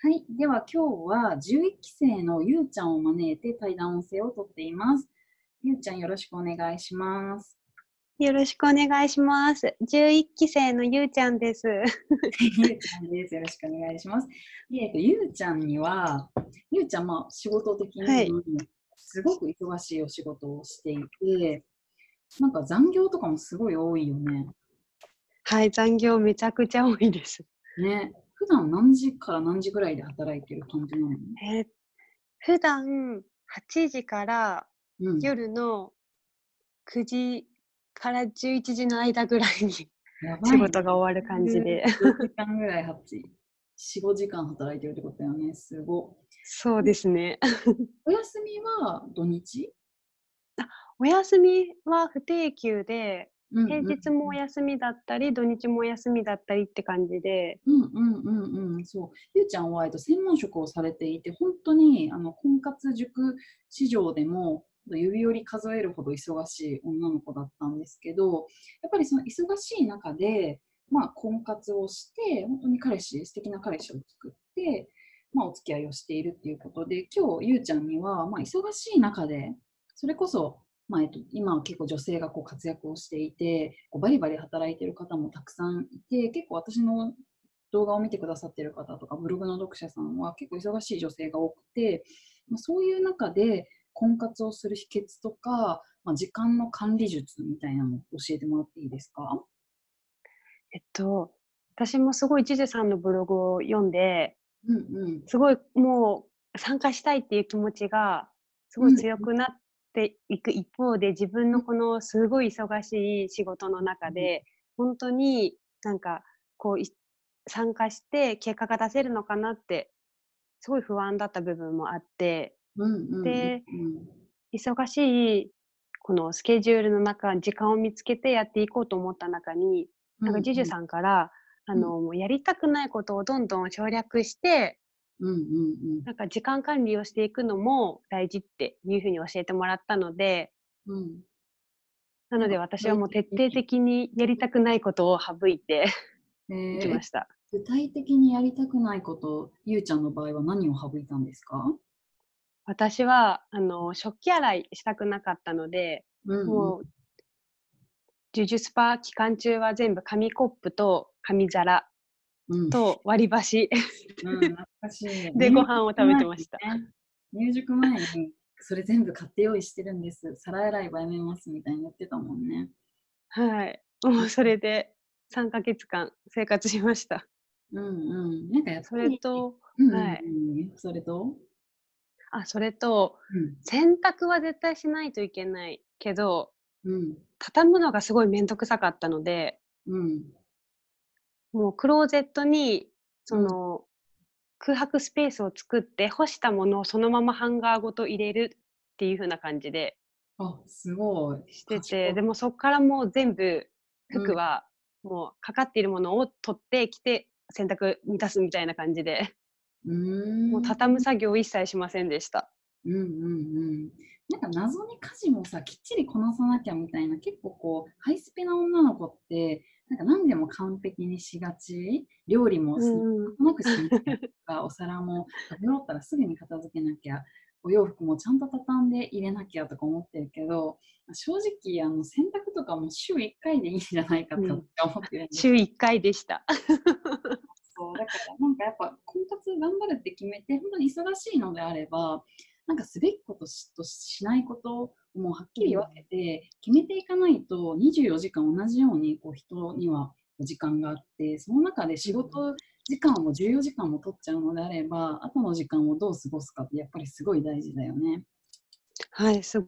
はい。では今日は11期生のゆうちゃんを招いて対談音声をとっています。ゆうちゃんよろしくお願いします。よろしくお願いします。11期生のゆうちゃんです。ゆうちゃんです。よろしくお願いします。えっと、ゆうちゃんには、ゆうちゃん、まあ、仕事的にすごく忙しいお仕事をしていて、はい、なんか残業とかもすごい多いよね。はい、残業めちゃくちゃ多いです。ね。普段何時から何時ぐらいで働いてる感じなの、えー、普段8時から夜の9時から11時の間ぐらいに、仕事が終わる感じで。4時間ぐらい8、4、5時間働いてるってことだよね。すご。そうですね。お休みは土日？あお休みは不定休で、平日もお休みだったり、土日もお休みだったりって感じで。うんうんうんうん、そう。ゆうちゃんは、えっと、専門職をされていて、本当にあの婚活塾市場でも指折り数えるほど忙しい女の子だったんですけど、やっぱりその忙しい中で、まあ、婚活をして、本当に彼氏、素敵な彼氏を作って、まあ、お付き合いをしているっていうことで、今日、ゆうちゃんには、まあ、忙しい中で、それこそまあえっと、今は結構女性がこう活躍をしていてこうバリバリ働いてる方もたくさんいて結構私の動画を見てくださってる方とかブログの読者さんは結構忙しい女性が多くて、まあ、そういう中で婚活をする秘訣とか、まあ、時間の管理術みたいなのを教えてもらっていいですか？えっと私もすごいジジさんのブログを読んで、うんうん、すごいもう参加したいっていう気持ちがすごい強くなっていく一方で自分のこのすごい忙しい仕事の中で本当になんかこう参加して結果が出せるのかなってすごい不安だった部分もあって、で忙しいこのスケジュールの中時間を見つけてやっていこうと思った中になんかジュジュさんから、あのやりたくないことをどんどん省略してうんうんうん、なんか時間管理をしていくのも大事っていうふうに教えてもらったので、うん、なので私はもう徹底的にやりたくないことを省いていきました。具体的にやりたくないこと、ゆうちゃんの場合は何を省いたんですか？私はあの食器洗いしたくなかったので、うんうん、もうジュジュスパ期間中は全部紙コップと紙皿と割り箸、でご飯を食べてました。入塾前にそれ全部買って用意してるんです。皿洗いはやめますみたいに言ってたもんね。はい。もうそれで3か月間生活しました。うんうん。なんかやっぱりそれと、うんうん、はい。それと？あ、それと、うん、洗濯は絶対しないといけないけど、うん、畳むのがすごい面倒くさかったので、うん、もうクローゼットにその、空白スペースを作って干したものをそのままハンガーごと入れるっていう風な感じであすごい。しててでもそこからもう全部服はもうかかっているものを取ってきて洗濯に出すみたいな感じでうん。もう畳む作業を一切しませんでした。うんうんうん、なんか謎に家事もさきっちりこなさなきゃみたいな結構こうハイスペな女の子ってなんか何でも完璧にしがち？料理もすごくしなきゃとか、お皿も食べ終わったらすぐに片付けなきゃお洋服もちゃんと畳んで入れなきゃとか思ってるけど正直あの洗濯とかも週1回でいいんじゃないかと思ってるんです、うん、週1回でした。そうだからなんかやっぱ婚活頑張るって決めて本当に忙しいのであればなんかすべきこととしないことをもうはっきり分けて決めていかないと24時間同じようにこう人には時間があってその中で仕事時間を14時間も取っちゃうのであれば後の時間をどう過ごすかってやっぱりすごい大事だよね。はいす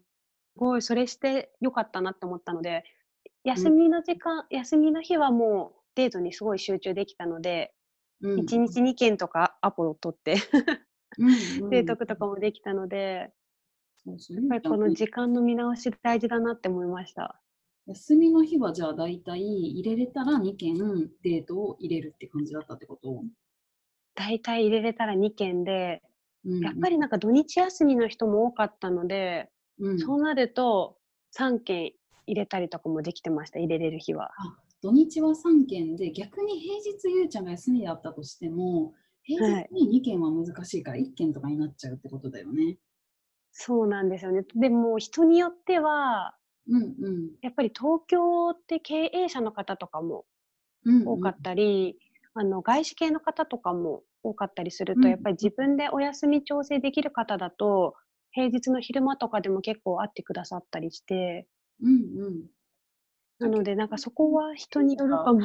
ごい。それしてよかったなって思ったので休みの時間、うん、休みの日はもうデートにすごい集中できたので、うん、1日2件とかアポを取ってデートとかもできたので、やっぱりこの時間の見直し大事だなって思いました。休みの日はじゃあ大体入れれたら2件デートを入れるって感じだったってこと？大体入れれたら2件で、うん。うん、やっぱりなんか土日休みの人も多かったので、うん、そうなると3件入れたりとかもできてました入れれる日は。土日は3件で逆に平日ゆうちゃんが休みだったとしても平日に2件は難しいから1件とかになっちゃうってことだよね。そうなんですよね。でも人によっては、うんうん、やっぱり東京って経営者の方とかも多かったり、うんうん、あの外資系の方とかも多かったりすると、うん、やっぱり自分でお休み調整できる方だと平日の昼間とかでも結構会ってくださったりして、うんうん、なのでなんかそこは人によるかも。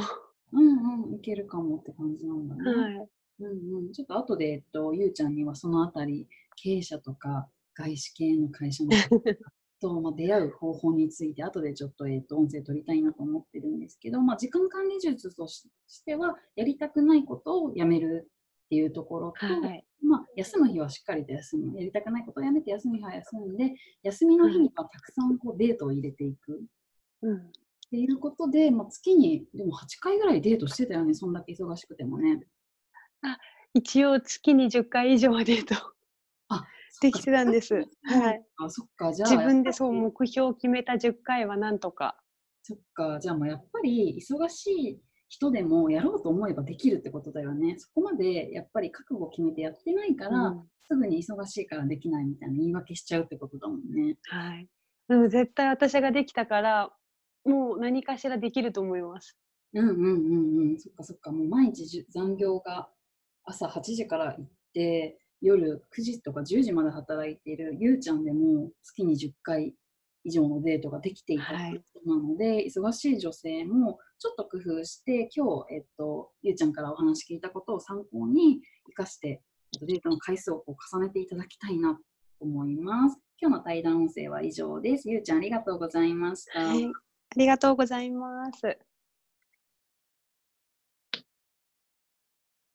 うんうん、いけるかもって感じなんだね。はい。うんうん、ちょっと後で、えっと、ゆうちゃんにはそのあたり、経営者とか外資系の会社の と、まあ、出会う方法について、後でちょっと,、えっと音声取りたいなと思ってるんですけど、まあ、時間管理術としては、やりたくないことをやめるっていうところと、はい、まあ、休む日はしっかりと休む。やりたくないことをやめて、休む日は休んで、休みの日にはたくさんこうデートを入れていく。うん、っていうことで、まあ、月にでも8回ぐらいデートしてたよね、そんだけ忙しくてもね。あ一応月に10回以上はデートあできてたんです。はい。あそっかじゃあ自分でそう目標を決めた10回はなんとか。そっかじゃあもうやっぱり忙しい人でもやろうと思えばできるってことだよね。そこまでやっぱり覚悟を決めてやってないから、うん、すぐに忙しいからできないみたいな言い訳しちゃうってことだもんね。はい。でも絶対私ができたからもう何かしらできると思います。うんうんうんうん。そっかそっか。もう毎日残業が朝8時から行って、夜9時とか10時まで働いているゆうちゃんでも月に10回以上のデートができていたなので、はい、忙しい女性もちょっと工夫して今日、えっと、ゆうちゃんからお話聞いたことを参考に生かしてデートの回数をこう重ねていただきたいなと思います。今日の対談音声は以上です。ゆうちゃんありがとうございました。はいありがとうございます。